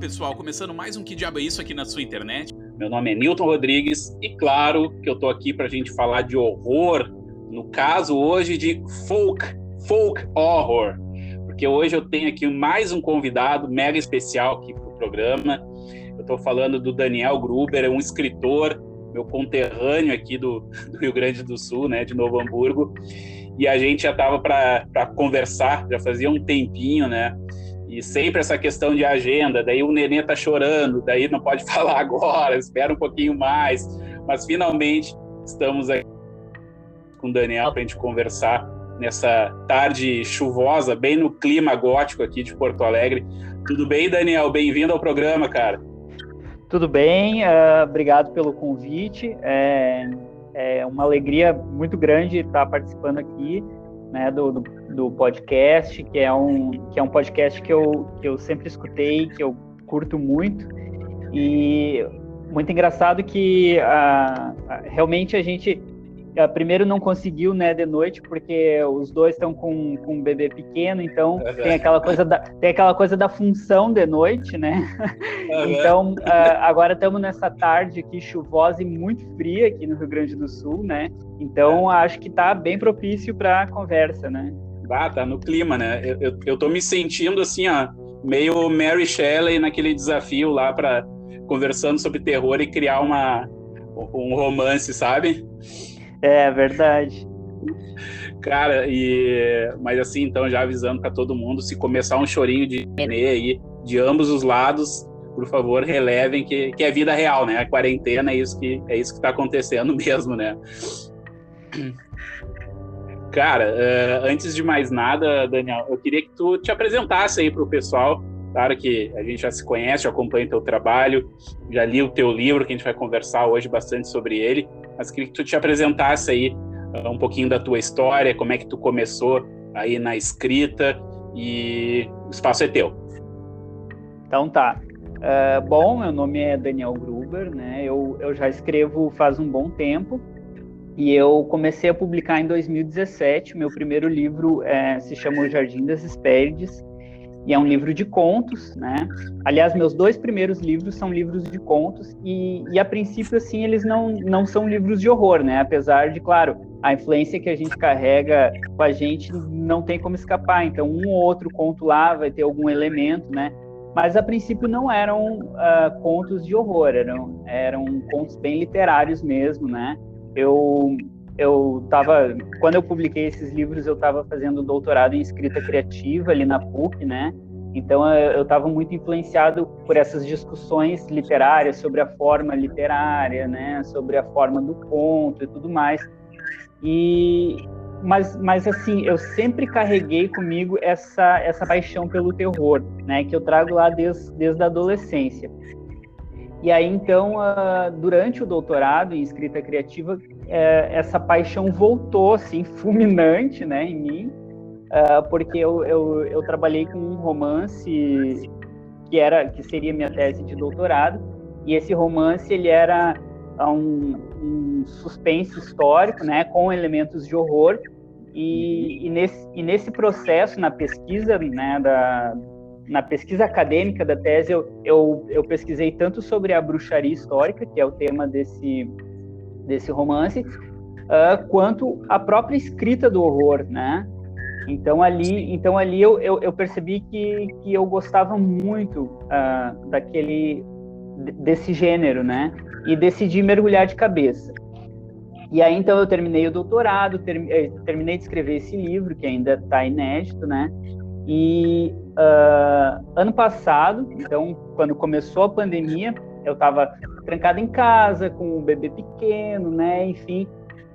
Pessoal, começando mais um Que Diabo é Isso aqui na sua internet. Meu nome é Newton Rodrigues e claro que eu tô aqui pra gente falar de horror, no caso hoje de folk, folk horror. Porque hoje eu tenho aqui mais um convidado mega especial aqui pro programa. Eu tô falando do Daniel Gruber, é um escritor, meu conterrâneo aqui do, do Rio Grande do Sul, né, de Novo Hamburgo. E a gente já tava para conversar, já fazia um tempinho, né? E sempre essa questão de agenda, daí o neném tá chorando, daí não pode falar agora, espera um pouquinho mais. Mas finalmente estamos aqui com o Daniel para a gente conversar nessa tarde chuvosa, bem no clima gótico aqui de Porto Alegre. Tudo bem, Daniel? Bem-vindo ao programa, cara. Tudo bem, uh, obrigado pelo convite. É, é uma alegria muito grande estar participando aqui né, do, do, do, podcast, que é um, que é um podcast que eu, que eu sempre escutei, que eu curto muito. E muito engraçado que uh, realmente a gente primeiro não conseguiu né de noite porque os dois estão com, com um bebê pequeno então uhum. tem aquela coisa da tem aquela coisa da função de noite né uhum. então uh, agora estamos nessa tarde aqui chuvosa e muito fria aqui no Rio Grande do Sul né então é. acho que está bem propício para a conversa né ah, tá no clima né eu, eu, eu tô me sentindo assim ó meio Mary Shelley naquele desafio lá para conversando sobre terror e criar uma um romance sabe é verdade. Cara, e mas assim, então já avisando para todo mundo, se começar um chorinho de nenê aí de ambos os lados, por favor, relevem que, que é vida real, né? A quarentena é isso que é isso que tá acontecendo mesmo, né? Cara, uh, antes de mais nada, Daniel, eu queria que tu te apresentasse aí para o pessoal. Claro que a gente já se conhece, acompanha o teu trabalho, já li o teu livro, que a gente vai conversar hoje bastante sobre ele mas queria que tu te apresentasse aí uh, um pouquinho da tua história, como é que tu começou aí na escrita e o espaço é teu. Então tá. Uh, bom, meu nome é Daniel Gruber, né? Eu, eu já escrevo faz um bom tempo e eu comecei a publicar em 2017. Meu primeiro livro é, se chama O Jardim das Hespérides e é um livro de contos, né? Aliás, meus dois primeiros livros são livros de contos e, e, a princípio, assim, eles não, não são livros de horror, né? Apesar de, claro, a influência que a gente carrega com a gente não tem como escapar. Então, um ou outro conto lá vai ter algum elemento, né? Mas a princípio não eram uh, contos de horror, eram, eram contos bem literários mesmo, né? Eu eu estava quando eu publiquei esses livros eu estava fazendo doutorado em escrita criativa ali na PUC né? Então eu estava muito influenciado por essas discussões literárias sobre a forma literária né? Sobre a forma do conto e tudo mais. E mas, mas assim eu sempre carreguei comigo essa essa paixão pelo terror né? Que eu trago lá desde, desde a adolescência e aí, então, durante o doutorado em escrita criativa, é, essa paixão voltou assim fulminante né em mim uh, porque eu, eu, eu, trabalhei com um romance que era que seria minha tese de doutorado e esse romance ele era um, um suspense histórico né com elementos de horror e, e, nesse, e nesse processo na pesquisa né da na pesquisa acadêmica da tese eu, eu, eu pesquisei tanto sobre a bruxaria histórica que é o tema desse desse romance, uh, quanto a própria escrita do horror, né? Então ali, então ali eu, eu, eu percebi que, que eu gostava muito uh, daquele desse gênero, né? E decidi mergulhar de cabeça. E aí então eu terminei o doutorado, ter, eh, terminei de escrever esse livro que ainda está inédito, né? E uh, ano passado, então quando começou a pandemia, eu estava trancado em casa com um bebê pequeno, né? Enfim.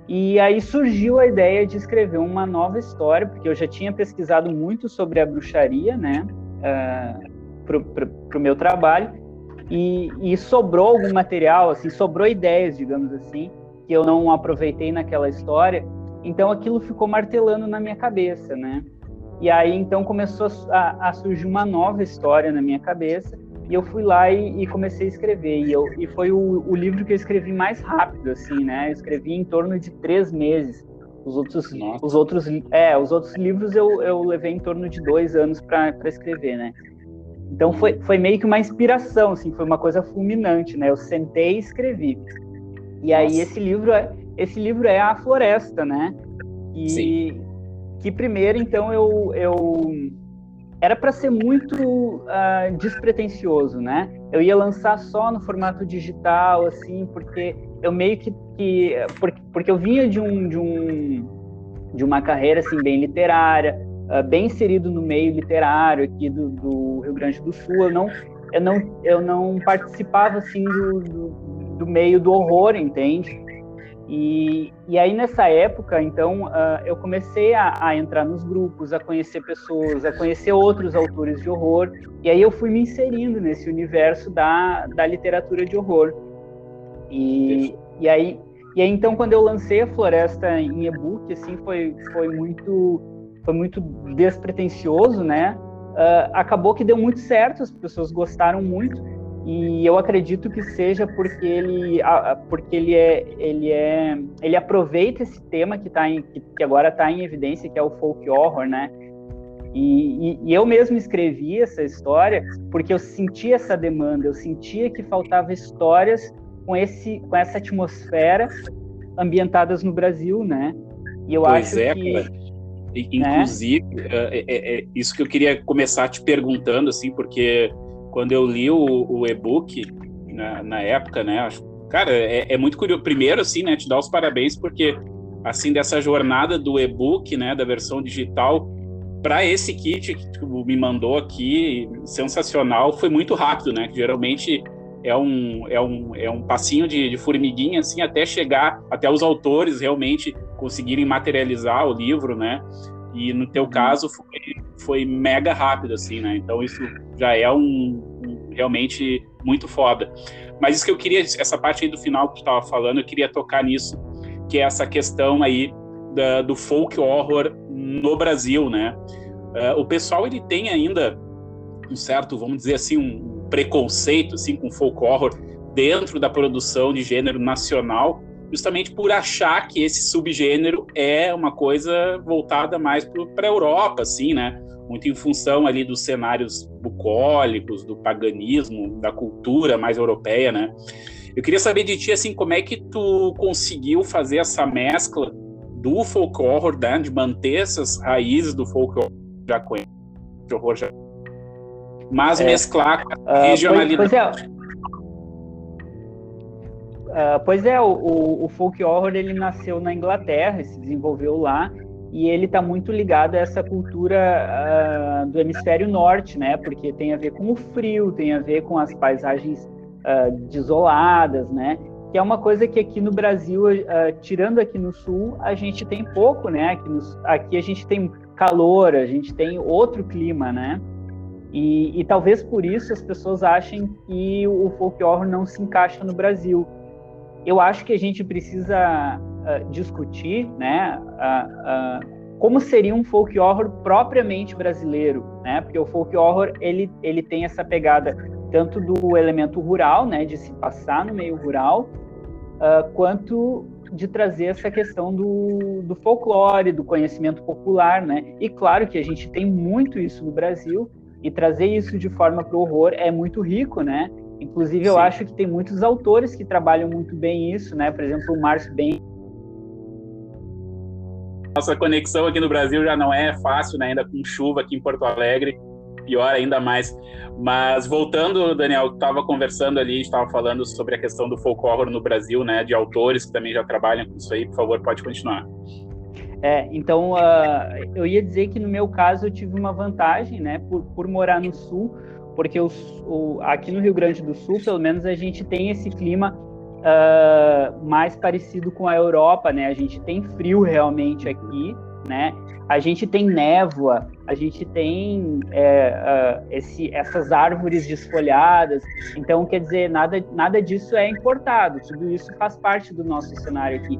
E aí surgiu a ideia de escrever uma nova história, porque eu já tinha pesquisado muito sobre a bruxaria, né? Uh, para o meu trabalho. E, e, sobrou algum material, assim, sobrou ideias, digamos assim, que eu não aproveitei naquela história. Então aquilo ficou martelando na minha cabeça, né? E aí então começou a, a surgir uma nova história na minha cabeça e eu fui lá e, e comecei a escrever. E, eu, e foi o, o, livro que eu escrevi mais rápido, assim, né? Eu escrevi em torno de três meses. Os outros, os outros, é, os outros livros eu, eu levei em torno de dois anos para escrever, né? Então foi, foi meio que uma inspiração, assim, foi uma coisa fulminante, né? Eu sentei e escrevi. E aí esse livro é esse livro é a Floresta, né? E Sim. Que primeiro então eu, eu era para ser muito uh, despretensioso, né? Eu ia lançar só no formato digital, assim, porque eu meio que, que porque, porque eu vinha de um de um de uma carreira assim bem literária, uh, bem inserido no meio literário aqui do, do, Rio Grande do Sul. Eu não eu não eu não participava assim do, do, do meio do horror, entende? E, e aí nessa época, então, uh, eu comecei a, a, entrar nos grupos, a conhecer pessoas, a conhecer outros autores de horror, e aí eu fui me inserindo nesse universo da, da literatura de horror. E, e aí e aí, então, quando eu lancei a Floresta em e-book, assim, foi, foi muito foi muito despretensioso, né? Uh, acabou que deu muito certo, as pessoas gostaram muito e eu acredito que seja porque ele porque ele é ele é ele aproveita esse tema que tá em, que agora está em evidência que é o folk horror, né? E, e, e, eu mesmo escrevi essa história porque eu sentia essa demanda, eu sentia que faltava histórias com esse com essa atmosfera ambientadas no Brasil, né? E eu pois acho é, que cara. inclusive né? é, é, é, isso que eu queria começar te perguntando assim, porque quando eu li o, o e-book na, na, época, né? Acho, cara, é, é, muito curioso. Primeiro, assim, né? Te dar os parabéns porque assim dessa jornada do e-book, né? Da versão digital para esse kit que tu me mandou aqui, sensacional, foi muito rápido, né? Geralmente é um, é um, é um passinho de, de, formiguinha, assim, até chegar, até os autores realmente conseguirem materializar o livro, né? E no teu uhum. caso foi, foi mega rápido, assim, né? Então isso já é um, um, realmente muito foda. Mas isso que eu queria, essa parte aí do final que tu estava falando, eu queria tocar nisso, que é essa questão aí da, do folk horror no Brasil, né? Uh, o pessoal ele tem ainda um certo, vamos dizer assim, um, preconceito assim com folk horror dentro da produção de gênero nacional, justamente por achar que esse subgênero é uma coisa voltada mais para a Europa, assim, né? Muito em função ali dos cenários bucólicos, do paganismo, da cultura mais europeia, né? Eu queria saber de ti, assim, como é que tu conseguiu fazer essa mescla do folk horror, né? de manter essas raízes do folk horror já conhece, de horror já mas é, mesclar com a uh, regionalidade. Pois, pois é. Uh, pois é, o, o, folk horror ele nasceu na Inglaterra, se desenvolveu lá e ele está muito ligado a essa cultura uh, do hemisfério norte, né? Porque tem a ver com o frio, tem a ver com as paisagens uh, desoladas, né? Que é uma coisa que aqui no Brasil, tirando aqui no sul, a gente tem pouco, né? Aqui, no, aqui a gente tem calor, a gente tem outro clima, né? E, e, talvez por isso as pessoas achem que o folk horror não se encaixa no Brasil. Eu acho que a gente precisa uh, discutir, né, uh, uh, como seria um folk horror propriamente brasileiro, né? Porque o folk horror ele ele tem essa pegada tanto do elemento rural, né, de se passar no meio rural, quanto de trazer essa questão do, do folclore, do conhecimento popular, né? E claro que a gente tem muito isso no Brasil, e trazer isso de forma para o horror é muito rico, né? Inclusive, eu Sim. acho que tem muitos autores que trabalham muito bem isso, né? Por exemplo, o Márcio Ben. Nossa conexão aqui no Brasil já não é fácil, né? Ainda com chuva aqui em Porto Alegre, pior ainda mais. Mas voltando, Daniel, estava conversando ali, estava falando sobre a questão do folk horror no Brasil, né? De autores que também já trabalham com isso aí. Por favor, pode continuar. É, então, uh, eu ia dizer que no meu caso eu tive uma vantagem, né, por, por morar no sul, porque os, o, aqui no Rio Grande do Sul, pelo menos, a gente tem esse clima uh, mais parecido com a Europa, né? A gente tem frio realmente aqui, né? A gente tem névoa, a gente tem é, uh, esse, essas árvores desfolhadas. Então, quer dizer, nada, nada disso é importado. Tudo isso faz parte do nosso cenário aqui.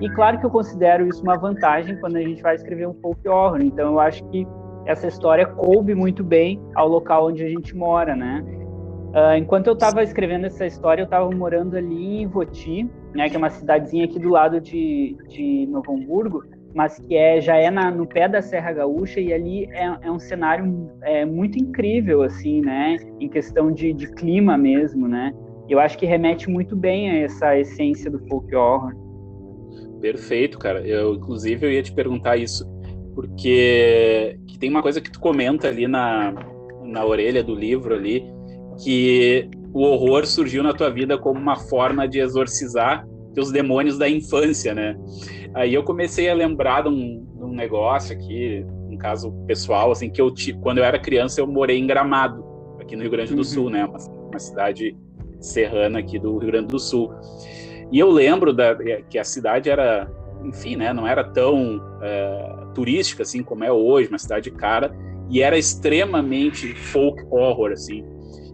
E claro que eu considero isso uma vantagem quando a gente vai escrever um folk horror. Então eu acho que essa história coube muito bem ao local onde a gente mora, né? Uh, enquanto eu estava escrevendo essa história, eu estava morando ali em Voti, né, que é uma cidadezinha aqui do lado de, de Novo Hamburgo, mas que é já é na, no pé da Serra Gaúcha e ali é, é um cenário é, muito incrível, assim, né? Em questão de, de clima mesmo, né? Eu acho que remete muito bem a essa essência do folk horror. Perfeito, cara. Eu, inclusive, eu ia te perguntar isso, porque que tem uma coisa que tu comenta ali na, na orelha do livro ali, que o horror surgiu na tua vida como uma forma de exorcizar teus demônios da infância, né? Aí eu comecei a lembrar de um, de um negócio aqui, um caso pessoal, assim, que eu quando eu era criança eu morei em Gramado, aqui no Rio Grande do uhum. Sul, né? Uma, uma cidade serrana aqui do Rio Grande do Sul. E eu lembro da, que a cidade era, enfim, né, não era tão uh, turística assim como é hoje, uma cidade cara, e era extremamente folk horror, assim.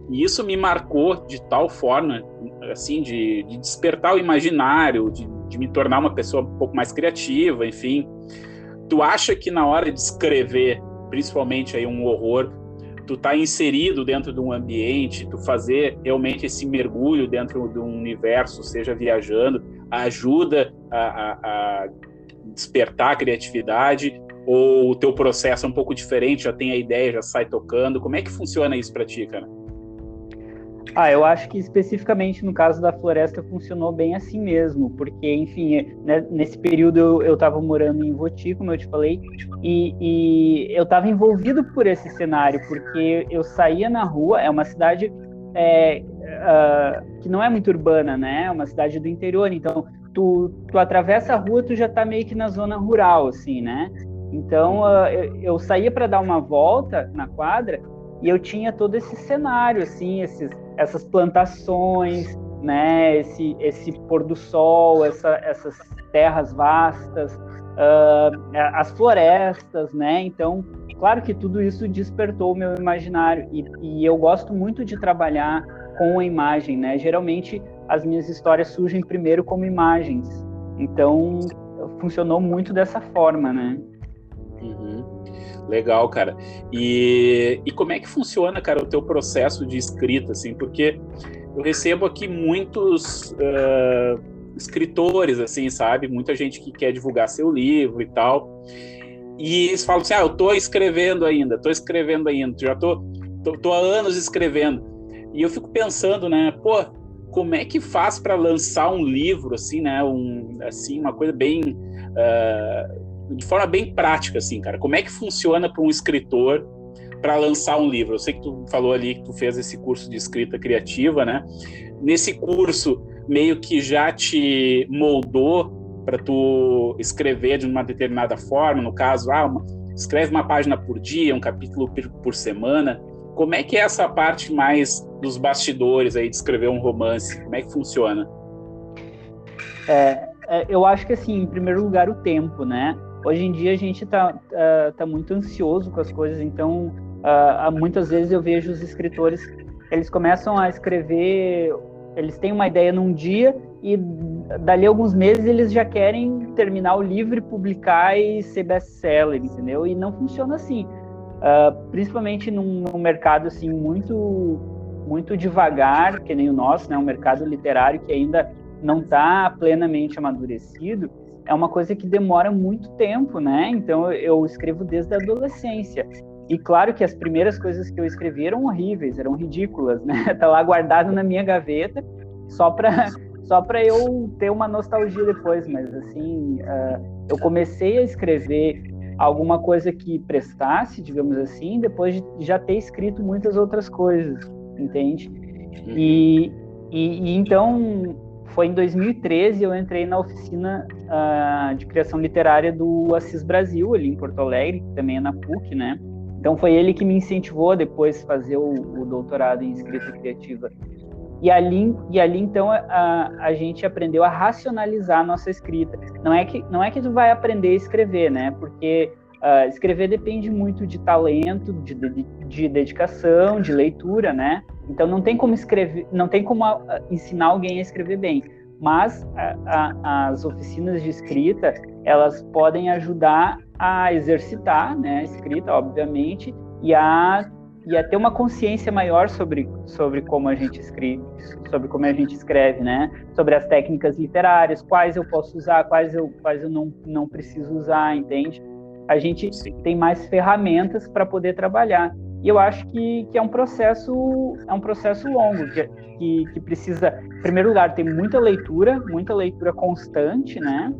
E isso me marcou de tal forma, assim, de, de despertar o imaginário, de, de, me tornar uma pessoa um pouco mais criativa, enfim. Tu acha que na hora de escrever, principalmente aí um horror, tu tá inserido dentro de um ambiente, tu fazer realmente esse mergulho dentro de um universo, seja viajando, ajuda a, a, a despertar a criatividade ou o teu processo é um pouco diferente, já tem a ideia, já sai tocando? Como é que funciona isso para ti, cara? Ah, eu acho que especificamente no caso da floresta funcionou bem assim mesmo, porque, enfim, né, nesse período eu estava morando em Voti, como eu te falei, e, e eu estava envolvido por esse cenário, porque eu saía na rua, é uma cidade é, uh, que não é muito urbana, né? É uma cidade do interior, então tu, tu atravessa a rua, tu já está meio que na zona rural, assim, né? Então uh, eu, eu saía para dar uma volta na quadra e eu tinha todo esse cenário, assim, esses, essas plantações, né, esse, esse pôr do sol, essa, essas terras vastas, uh, as florestas, né? Então, claro que tudo isso despertou o meu imaginário e, e eu gosto muito de trabalhar com a imagem, né? Geralmente as minhas histórias surgem primeiro como imagens, então funcionou muito dessa forma, né? Legal, cara. E, e como é que funciona, cara, o teu processo de escrita, assim? Porque eu recebo aqui muitos uh, escritores, assim, sabe? Muita gente que quer divulgar seu livro e tal. E eles falam assim, ah, eu tô escrevendo ainda, tô escrevendo ainda, já tô, tô, tô há anos escrevendo. E eu fico pensando, né, pô, como é que faz para lançar um livro, assim, né, um, assim, uma coisa bem... Uh, de forma bem prática, assim, cara. Como é que funciona para um escritor para lançar um livro? Eu sei que tu falou ali que tu fez esse curso de escrita criativa, né? Nesse curso, meio que já te moldou para tu escrever de uma determinada forma, no caso, ah, uma, escreve uma página por dia, um capítulo por, semana. Como é que é essa parte mais dos bastidores aí de escrever um romance? Como é que funciona? É, é, eu acho que assim, em primeiro lugar, o tempo, né? Hoje em dia a gente está uh, tá muito ansioso com as coisas, então uh, muitas vezes eu vejo os escritores, eles começam a escrever, eles têm uma ideia num dia e dali alguns meses eles já querem terminar o livro e publicar e ser best-seller, entendeu? E não funciona assim. Uh, principalmente num, num, mercado assim muito muito devagar, que nem o nosso, né? Um mercado literário que ainda não está plenamente amadurecido é uma coisa que demora muito tempo, né? Então eu escrevo desde a adolescência. E claro que as primeiras coisas que eu escrevi eram horríveis, eram ridículas, né? Tá lá guardado na minha gaveta, só para só para eu ter uma nostalgia depois, mas assim, uh, eu comecei a escrever alguma coisa que prestasse, digamos assim, depois de já ter escrito muitas outras coisas, entende? Uhum. E, e, e então foi em 2013 eu entrei na oficina uh, de criação literária do Assis Brasil, ali em Porto Alegre, que também é na PUC, né? Então foi ele que me incentivou a depois fazer o, o doutorado em escrita criativa. E ali, e ali então a, a gente aprendeu a racionalizar a nossa escrita. Não é que não é que tu vai aprender a escrever, né? Porque uh, escrever depende muito de talento, de, de, de dedicação, de leitura, né? Então não tem como escrever, não tem como a, a, ensinar alguém a escrever bem. Mas a, as oficinas de escrita elas podem ajudar a exercitar, né, a escrita, obviamente, e a e a ter uma consciência maior sobre, sobre como a gente escreve, sobre como a gente escreve, né? Sobre as técnicas literárias, quais eu posso usar, quais eu, quais eu não, não preciso usar, entende? A gente Sim. tem mais ferramentas para poder trabalhar. E eu acho que, que é um processo é um processo longo que, que, que precisa, em primeiro lugar, ter muita leitura, muita leitura constante, né?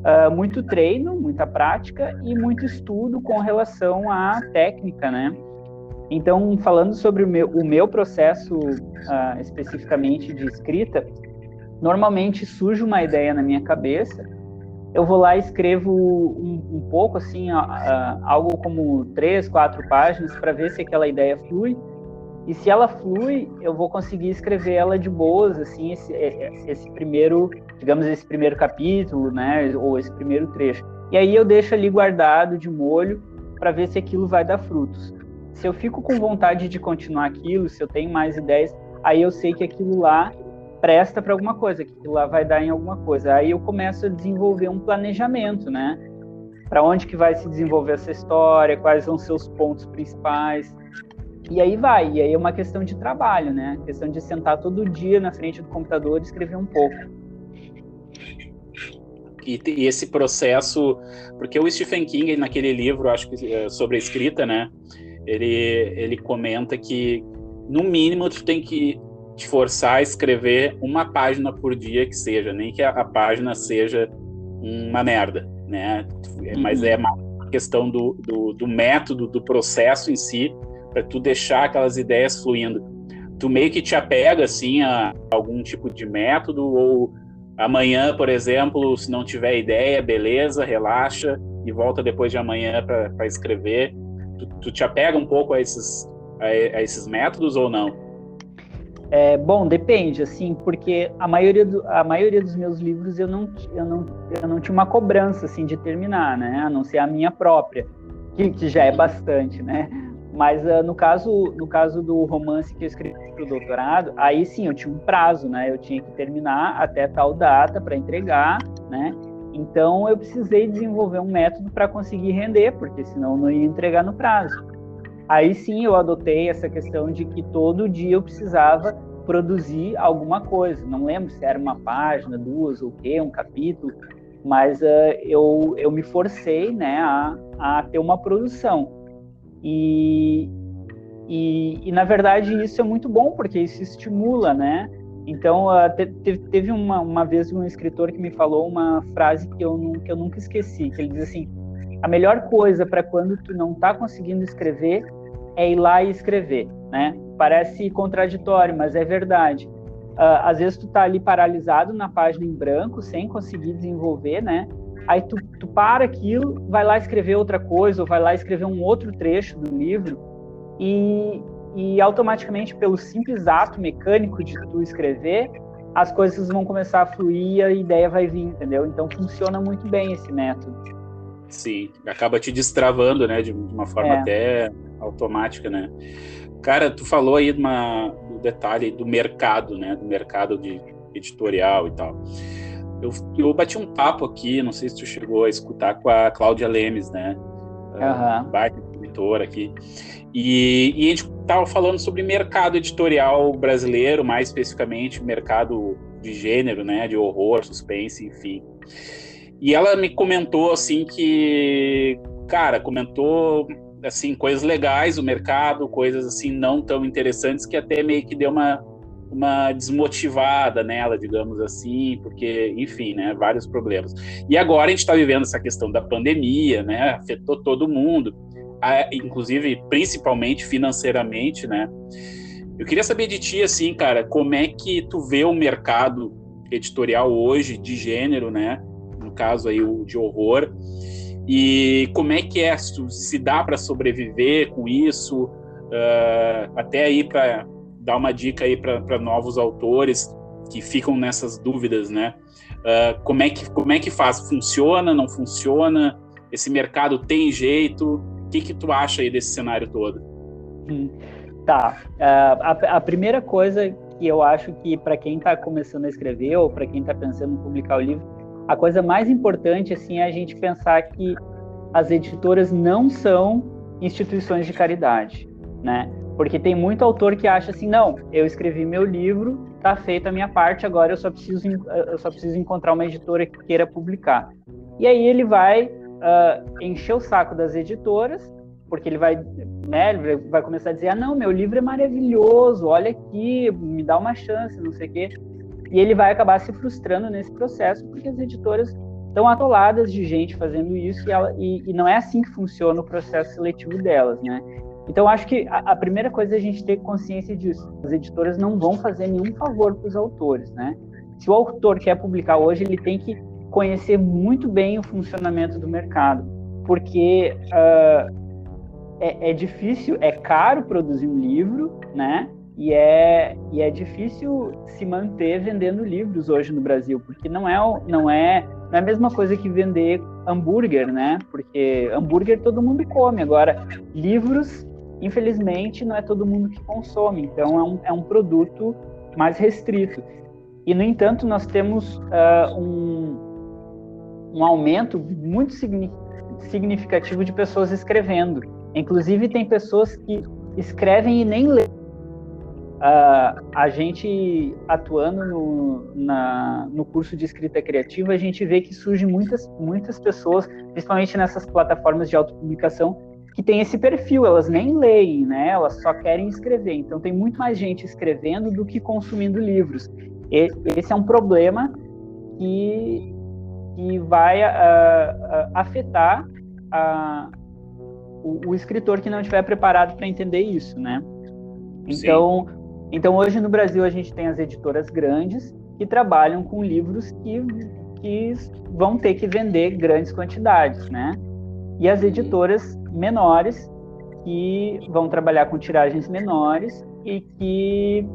Uh, muito treino, muita prática e muito estudo com relação à técnica, né? Então, falando sobre o meu, o meu processo uh, especificamente de escrita, normalmente surge uma ideia na minha cabeça, eu vou lá e escrevo um, um pouco, assim, uh, uh, algo como três, quatro páginas, para ver se aquela ideia flui. E se ela flui, eu vou conseguir escrever ela de boas, assim, esse, esse primeiro, digamos, esse primeiro capítulo, né, ou esse primeiro trecho. E aí eu deixo ali guardado de molho para ver se aquilo vai dar frutos se eu fico com vontade de continuar aquilo, se eu tenho mais ideias, aí eu sei que aquilo lá presta para alguma coisa, que lá vai dar em alguma coisa. Aí eu começo a desenvolver um planejamento, né? Para onde que vai se desenvolver essa história, quais são seus pontos principais. E aí vai, e aí é uma questão de trabalho, né? Questão de sentar todo dia na frente do computador e escrever um pouco. E, e esse processo, porque o Stephen King naquele livro, acho que é, sobre a escrita, né? ele, ele comenta que, no mínimo, tu tem que te forçar a escrever uma página por dia que seja, nem que a, a página seja uma merda, né? Mas é uma questão do, do, do método, do processo em si, para tu deixar aquelas ideias fluindo. Tu meio que te apega, assim, a algum tipo de método, ou amanhã, por exemplo, se não tiver ideia, beleza, relaxa e volta depois de amanhã para escrever tu, tu te apega um pouco a esses, a, a esses métodos ou não? É, bom, depende, assim, porque a maioria, do, a maioria dos meus livros eu não, eu, não, eu não tinha uma cobrança, assim, de terminar, né? A não ser a minha própria, que, que já é bastante, né? Mas uh, no, caso, no caso do romance que eu escrevi para o doutorado, aí sim, eu tinha um prazo, né? Eu tinha que terminar até tal data para entregar, né? Então eu precisei desenvolver um método para conseguir render, porque senão não ia entregar no prazo. Aí sim eu adotei essa questão de que todo dia eu precisava produzir alguma coisa. Não lembro se era uma página, duas ou quê, um capítulo, mas uh, eu, eu me forcei né, a, a ter uma produção. E, e, e, na verdade isso é muito bom, porque isso estimula, né? Então, te, teve uma, uma vez um escritor que me falou uma frase que eu, que eu nunca esqueci, que ele diz assim, a melhor coisa para quando tu não está conseguindo escrever é ir lá e escrever, né? Parece contraditório, mas é verdade. Uh, às vezes tu tá ali paralisado na página em branco, sem conseguir desenvolver, né? Aí tu, tu para aquilo, vai lá escrever outra coisa, ou vai lá escrever um outro trecho do livro, e, e automaticamente pelo simples ato mecânico de tu escrever, as coisas vão começar a fluir e a ideia vai vir, entendeu? Então funciona muito bem esse método. Sim, acaba te destravando, né, de uma forma é. até automática, né? Cara, tu falou aí de uma, do detalhe do mercado, né, do mercado de editorial e tal. Eu, eu bati um papo aqui, não sei se tu chegou a escutar com a Cláudia Lemes, né? Uhum. Baita editora aqui. E, e a gente estava falando sobre mercado editorial brasileiro, mais especificamente mercado de gênero, né, de horror, suspense, enfim. E ela me comentou assim que, cara, comentou assim coisas legais do mercado, coisas assim não tão interessantes que até meio que deu uma uma desmotivada nela, digamos assim, porque, enfim, né, vários problemas. E agora a gente está vivendo essa questão da pandemia, né, afetou todo mundo inclusive principalmente financeiramente, né? Eu queria saber de ti, assim, cara, como é que tu vê o mercado editorial hoje de gênero, né? No caso aí o de horror, e como é que é, se dá para sobreviver com isso, uh, até aí para dar uma dica aí para novos autores que ficam nessas dúvidas, né? Uh, como é que como é que faz? Funciona? Não funciona? Esse mercado tem jeito? O que, que tu acha aí desse cenário todo? Hum, tá. Uh, a, a, primeira coisa que eu acho que para quem está começando a escrever ou para quem está pensando em publicar o livro, a coisa mais importante assim é a gente pensar que as editoras não são instituições de caridade, né? Porque tem muito autor que acha assim, não, eu escrevi meu livro, tá feita a minha parte, agora eu só preciso, eu só preciso encontrar uma editora que queira publicar. E aí ele vai uh, encher o saco das editoras, porque ele vai, né, ele vai começar a dizer, ah, não, meu livro é maravilhoso, olha aqui, me dá uma chance, não sei o quê. E ele vai acabar se frustrando nesse processo, porque as editoras estão atoladas de gente fazendo isso e, ela, e, e, não é assim que funciona o processo seletivo delas, né? Então, acho que a, a, primeira coisa é a gente ter consciência disso. As editoras não vão fazer nenhum favor para os autores, né? Se o autor quer publicar hoje, ele tem que conhecer muito bem o funcionamento do mercado, porque uh, é, é, difícil, é caro produzir um livro, né? E é, e é difícil se manter vendendo livros hoje no Brasil, porque não é, não é, não é a mesma coisa que vender hambúrguer, né? Porque hambúrguer todo mundo come. Agora, livros infelizmente, não é todo mundo que consome, então é um, é um produto mais restrito. E, no entanto, nós temos uh, um, um aumento muito significativo de pessoas escrevendo. Inclusive, tem pessoas que escrevem e nem lêem. Uh, a gente atuando no, na, no curso de escrita criativa, a gente vê que surgem muitas, muitas pessoas, principalmente nessas plataformas de autopublicação, que tem esse perfil, elas nem leem, né? Elas só querem escrever. Então tem muito mais gente escrevendo do que consumindo livros. E, esse é um problema que, que vai uh, afetar uh, o, o, escritor que não estiver preparado para entender isso, né? Então, então hoje no Brasil a gente tem as editoras grandes que trabalham com livros que, que vão ter que vender grandes quantidades, né? E as editoras menores que vão trabalhar com tiragens menores e que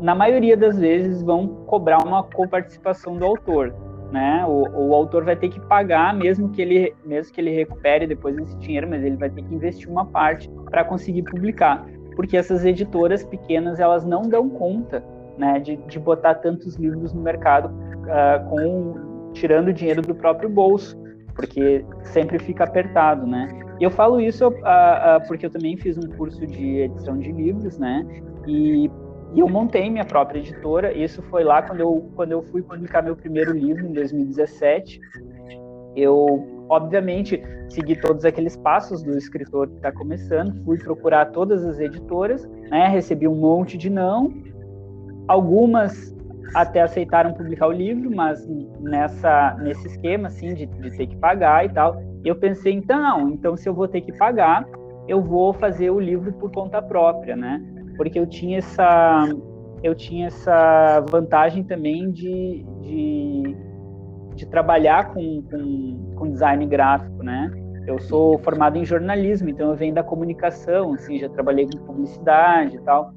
na maioria das vezes vão cobrar uma coparticipação do autor, né? O, o, autor vai ter que pagar mesmo que ele mesmo que ele recupere depois esse dinheiro, mas ele vai ter que investir uma parte para conseguir publicar, porque essas editoras pequenas elas não dão conta, né, de, de botar tantos livros no mercado uh, com tirando dinheiro do próprio bolso, porque sempre fica apertado, né? Eu falo isso uh, uh, porque eu também fiz um curso de edição de livros, né? E, e, eu montei minha própria editora. Isso foi lá quando eu, quando eu fui publicar meu primeiro livro, em 2017. Eu, obviamente, segui todos aqueles passos do escritor que está começando, fui procurar todas as editoras, né? Recebi um monte de não. Algumas até aceitaram publicar o livro, mas nessa nesse esquema assim de, de ter que pagar e tal eu pensei, então, então se eu vou ter que pagar, eu vou fazer o livro por conta própria, né? Porque eu tinha essa, eu tinha essa vantagem também de, de, de trabalhar com, com, com design gráfico, né? Eu sou formado em jornalismo, então eu venho da comunicação, assim, já trabalhei com publicidade e tal.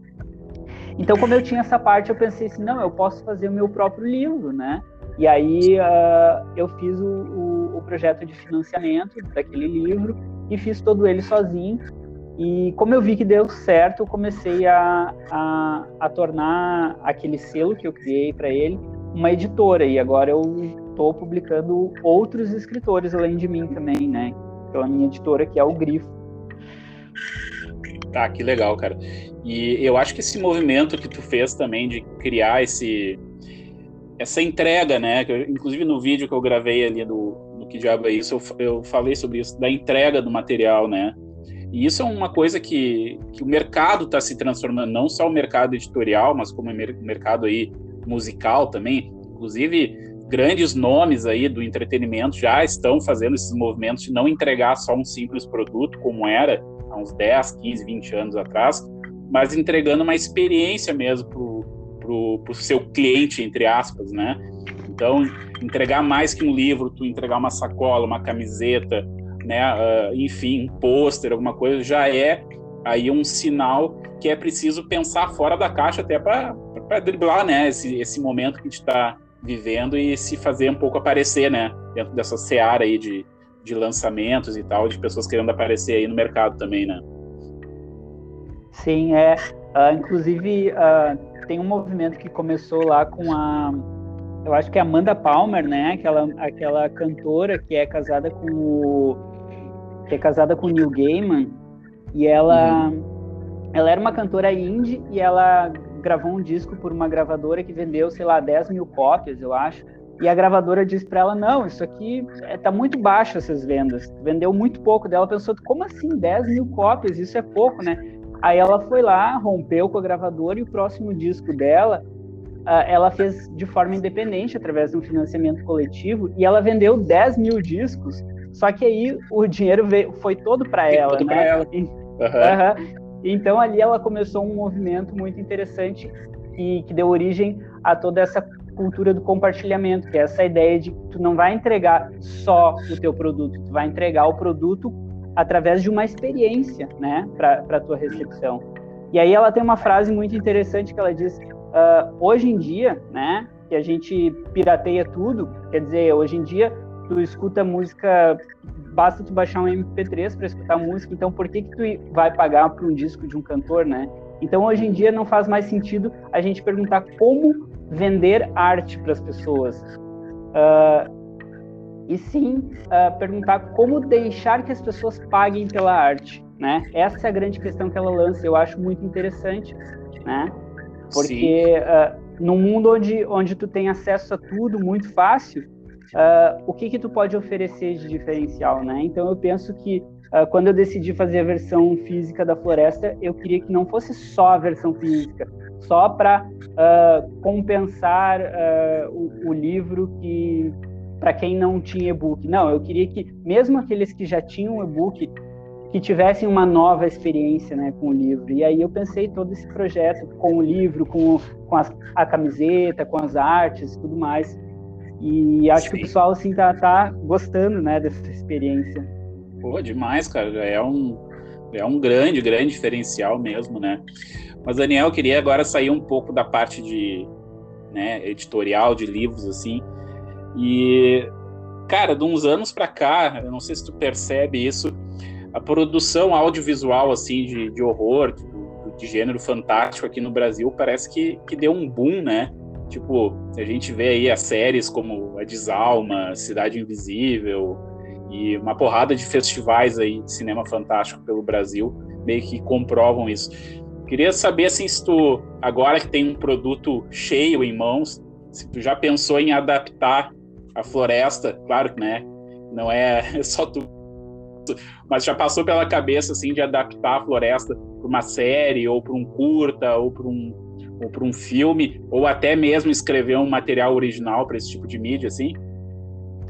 Então, como eu tinha essa parte, eu pensei assim, não, eu posso fazer o meu próprio livro, né? E aí uh, eu fiz o, o, o, projeto de financiamento daquele livro e fiz todo ele sozinho. E como eu vi que deu certo, eu comecei a, a, a tornar aquele selo que eu criei para ele uma editora. E agora eu estou publicando outros escritores além de mim também, né? Pela minha editora, que é o Grifo. Tá, que legal, cara. E eu acho que esse movimento que tu fez também de criar esse essa entrega, né? Eu, inclusive no vídeo que eu gravei ali do, do Que Diabo é Isso, eu, eu falei sobre isso, da entrega do material, né? E isso é uma coisa que, que o mercado está se transformando, não só o mercado editorial, mas como o mercado aí musical também. Inclusive, grandes nomes aí do entretenimento já estão fazendo esses movimentos de não entregar só um simples produto, como era há uns 10, 15, 20 anos atrás, mas entregando uma experiência mesmo para o seu cliente, entre aspas, né? Então, entregar mais que um livro, tu entregar uma sacola, uma camiseta, né? Uh, enfim, um pôster, alguma coisa, já é aí um sinal que é preciso pensar fora da caixa até para driblar, né? Esse, esse momento que a gente está vivendo e se fazer um pouco aparecer, né? Dentro dessa seara aí de, de lançamentos e tal, de pessoas querendo aparecer aí no mercado também, né? Sim, é. Uh, inclusive, uh, tem um movimento que começou lá com a eu acho que é Amanda Palmer, né? Aquela, aquela cantora que é casada com o que é casada com o Neil Gaiman e ela uhum. ela era uma cantora indie e ela gravou um disco por uma gravadora que vendeu, sei lá, 10 mil cópias, eu acho. E a gravadora disse para ela: Não, isso aqui é, tá muito baixo essas vendas. Vendeu muito pouco. Dela pensou: Como assim 10 mil cópias? Isso é pouco, né? Aí ela foi lá, rompeu com a gravadora e o próximo disco dela ela fez de forma independente, através de um financiamento coletivo, e ela vendeu 10 mil discos. Só que aí o dinheiro veio, foi todo para ela, né? ela. E, uhum. Então ali ela começou um movimento muito interessante e que deu origem a toda essa cultura do compartilhamento, que é essa ideia de que tu não vai entregar só o teu produto, tu vai entregar o produto através de uma experiência, né, para a tua recepção. E aí ela tem uma frase muito interessante que ela diz: uh, hoje em dia, né, que a gente pirateia tudo, quer dizer, hoje em dia tu escuta música, basta tu baixar um MP3 para escutar música, então por que que tu vai pagar por um disco de um cantor, né? Então hoje em dia não faz mais sentido a gente perguntar como vender arte para as pessoas. Uh, e sim uh, perguntar como deixar que as pessoas paguem pela arte, né? Essa é a grande questão que ela lança, eu acho muito interessante, né? Porque uh, no mundo onde, onde tu tem acesso a tudo muito fácil, uh, o que que tu pode oferecer de diferencial, né? Então eu penso que uh, quando eu decidi fazer a versão física da floresta, eu queria que não fosse só a versão física, só para compensar o, o livro que para quem não tinha e-book. Não, eu queria que mesmo aqueles que já tinham e-book que tivessem uma nova experiência né, com o livro. E aí eu pensei todo esse projeto com o livro, com, com a camiseta, com as artes tudo mais. E acho Sim. que o pessoal assim tá, tá gostando né, dessa experiência. Pô, demais, cara. É um, é um grande, grande diferencial mesmo, né? Mas, Daniel, eu queria agora sair um pouco da parte de né, editorial, de livros, assim. E, cara, de uns anos para cá, eu não sei se tu percebe isso, a produção audiovisual assim de, de horror, de, de, gênero fantástico aqui no Brasil parece que, que deu um boom, né? Tipo, a gente vê aí as séries como A Desalma, Cidade Invisível e uma porrada de festivais aí de cinema fantástico pelo Brasil meio que comprovam isso. Queria saber assim, se tu, agora que tem um produto cheio em mãos, se tu já pensou em adaptar a floresta, claro que né, não é só tu mas já passou pela cabeça assim de adaptar a floresta para uma série ou para um curta ou para um ou para um filme ou até mesmo escrever um material original para esse tipo de mídia assim?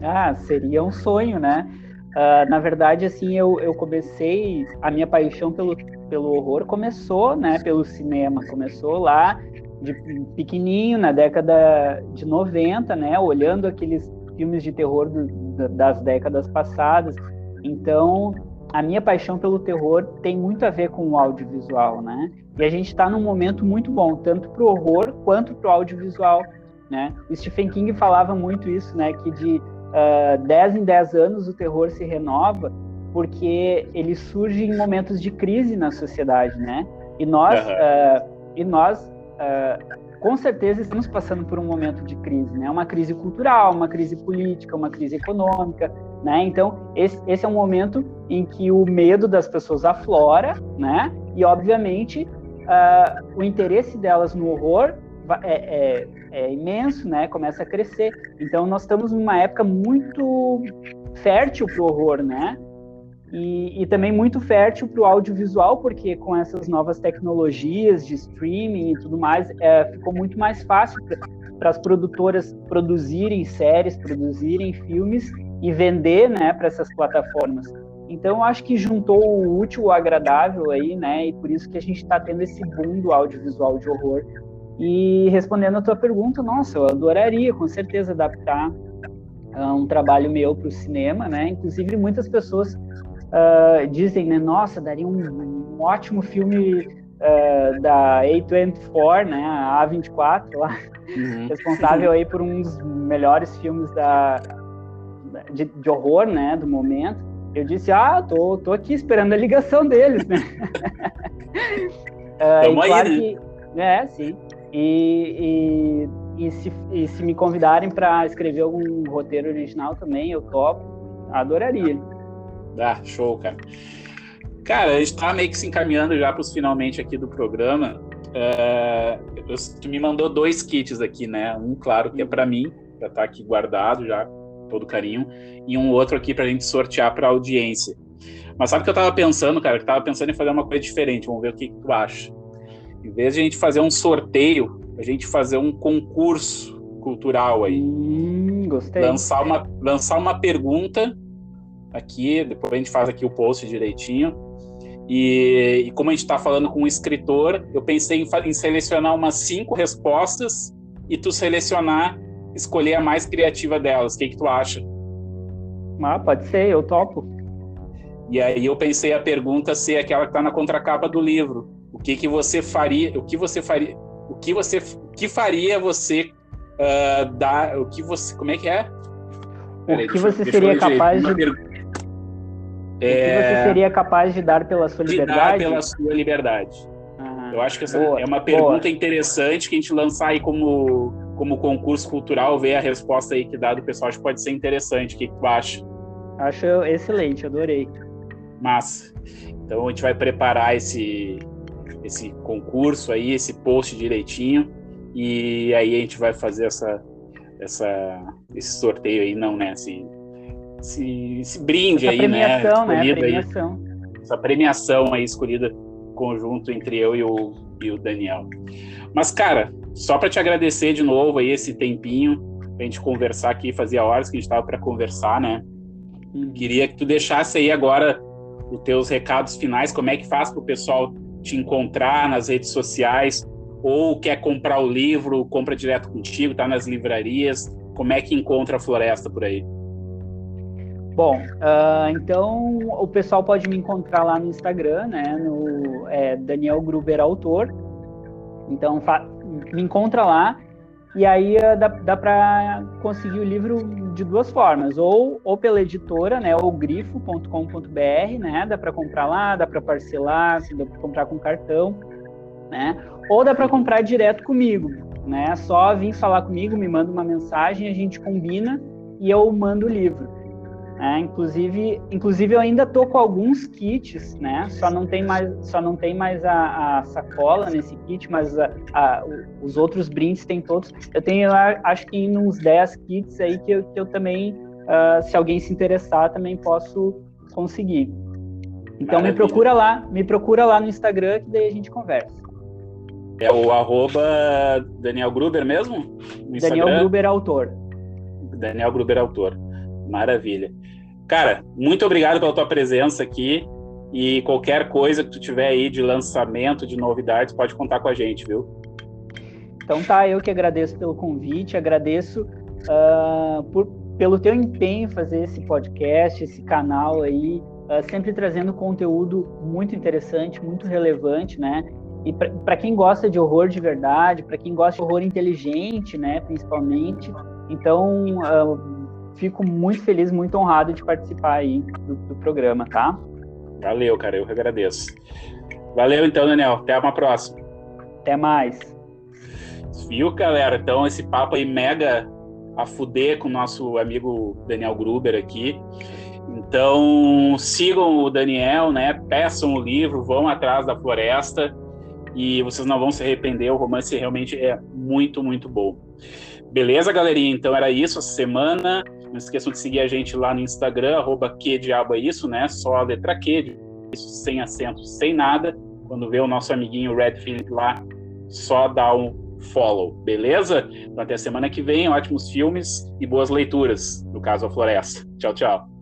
Ah, seria um sonho, né? Uh, na verdade, assim, eu, eu comecei a minha paixão pelo, pelo horror começou, né, pelo cinema, começou lá de pequenininho na década de 90, né, olhando aqueles filmes de terror do, das décadas passadas então, a minha paixão pelo terror tem muito a ver com o audiovisual, né? E a gente está num momento muito bom, tanto para o horror quanto para o audiovisual, né? O Stephen King falava muito isso, né? Que de uh, 10 em 10 anos o terror se renova porque ele surge em momentos de crise na sociedade, né? E nós, uhum. uh, e nós uh, com certeza estamos passando por um momento de crise, né? Uma crise cultural, uma crise política, uma crise econômica, né? Então, esse, esse, é um momento em que o medo das pessoas aflora, né? E, obviamente, uh, o interesse delas no horror é, é, é, imenso, né? Começa a crescer. Então, nós estamos numa época muito fértil para o horror, né? E, e, também muito fértil para o audiovisual, porque com essas novas tecnologias de streaming e tudo mais, é, ficou muito mais fácil para as produtoras produzirem séries, produzirem filmes e vender, né, para essas plataformas. Então, eu acho que juntou o útil ao agradável aí, né, e por isso que a gente está tendo esse boom do audiovisual de horror. E respondendo a tua pergunta, nossa, eu adoraria, com certeza, adaptar uh, um trabalho meu para o cinema, né? Inclusive, muitas pessoas uh, dizem, né, nossa, daria um, um ótimo filme uh, da A24, né, a A24 lá, uhum. responsável aí por um dos melhores filmes da, de, de, horror, né, do momento, eu disse, ah, tô, tô aqui esperando a ligação deles, né? uh, e claro né? que, é, sim. E, e, e, se, e se me convidarem para escrever algum roteiro original também, eu topo, adoraria. Ah, show, cara. Cara, a gente tá meio que se encaminhando já para os finalmente aqui do programa. Eu, tu me mandou dois kits aqui, né? Um, claro, que é para mim, já tá aqui guardado já, todo carinho, e um outro aqui para a gente sortear para audiência. Mas sabe o que eu tava pensando, cara? Eu tava pensando em fazer uma coisa diferente. Vamos ver o que, que tu acha. Em vez de a gente fazer um sorteio, a gente fazer um concurso cultural aí. Hum, gostei. Lançar uma, lançar uma pergunta aqui, depois a gente faz aqui o post direitinho. E, e como a gente está falando com um escritor, eu pensei em, em, selecionar umas cinco respostas e tu selecionar, escolher a mais criativa delas. O que, que tu acha? Ah, pode ser, eu topo. E aí eu pensei a pergunta ser aquela que está na contracapa do livro. O que que você faria? O que você faria? O que você? O que faria você uh, dar? O que você? Como é que é? Peraí, o que você seria capaz de? Per... É... O que você seria capaz de dar pela sua liberdade? Dar pela sua liberdade. Ah, eu acho que essa boa, é uma pergunta boa. interessante que a gente lançar aí como como concurso cultural, ver a resposta aí que dá do pessoal, acho que pode ser interessante. O que, que tu acha? Acho excelente, adorei. Massa. Então a gente vai preparar esse esse concurso aí, esse post direitinho, e aí a gente vai fazer essa, essa, esse sorteio aí, não, né? Esse, esse, esse brinde essa aí, né? Né? Premiação. Aí, essa premiação aí escolhida conjunto entre eu e o, e o Daniel. Mas, cara, só para te agradecer de novo aí esse tempinho, pra gente conversar aqui, fazia horas que a gente estava para conversar, né? Hum. Queria que tu deixasse aí agora os teus recados finais, como é que faz para o pessoal te encontrar nas redes sociais, ou quer comprar o livro, compra direto contigo, tá nas livrarias, como é que encontra a Floresta por aí? Bom, uh, então o pessoal pode me encontrar lá no Instagram, né, no é, Daniel Gruber Autor. Então me encontra lá e aí uh, dá, dá para conseguir o livro de duas formas, ou, ou pela editora, né, ou grifo.com.br, né, dá para comprar lá, dá para parcelar, dá para comprar com cartão, né, ou dá para comprar direto comigo, né, só vir falar comigo, me manda uma mensagem, a gente combina e eu mando o livro. É, inclusive, inclusive eu ainda tô com alguns kits, né? Só não tem mais, só não tem mais a, a sacola nesse kit, mas a, a, os outros brindes tem todos. Eu tenho, acho que uns 10 kits aí que eu, que eu também, uh, se alguém se interessar, também posso conseguir. Então Maravilha. me procura lá, me procura lá no Instagram que daí a gente conversa. É o arroba Daniel Gruber mesmo? Daniel Gruber Autor. Daniel Gruber Autor. Maravilha. Cara, muito obrigado pela tua presença aqui. E qualquer coisa que tu tiver aí de lançamento, de novidades, pode contar com a gente, viu? Então tá, eu que agradeço pelo convite, agradeço uh, por, pelo teu empenho em fazer esse podcast, esse canal aí, uh, sempre trazendo conteúdo muito interessante, muito relevante, né? E para quem gosta de horror de verdade, para quem gosta de horror inteligente, né, principalmente, então uh, fico muito feliz, muito honrado de participar aí do, do programa, tá? Valeu, cara, eu que agradeço. Valeu então, Daniel. Até uma próxima. Até mais. Viu, galera? Então, esse papo aí mega a fuder com o nosso amigo Daniel Gruber aqui. Então, sigam o Daniel, né? Peçam o livro, vão atrás da floresta e vocês não vão se arrepender. O romance realmente é muito, muito bom. Beleza, galerinha? Então era isso essa semana. Não esqueçam de seguir a gente lá no Instagram, arroba que diabo é isso, né? Só a letra Q, isso sem acento, sem nada. Quando vê o nosso amiguinho Redfield lá, só dá um follow, beleza? Então até semana que vem, ótimos filmes e boas leituras, no caso a Floresta. Tchau, tchau.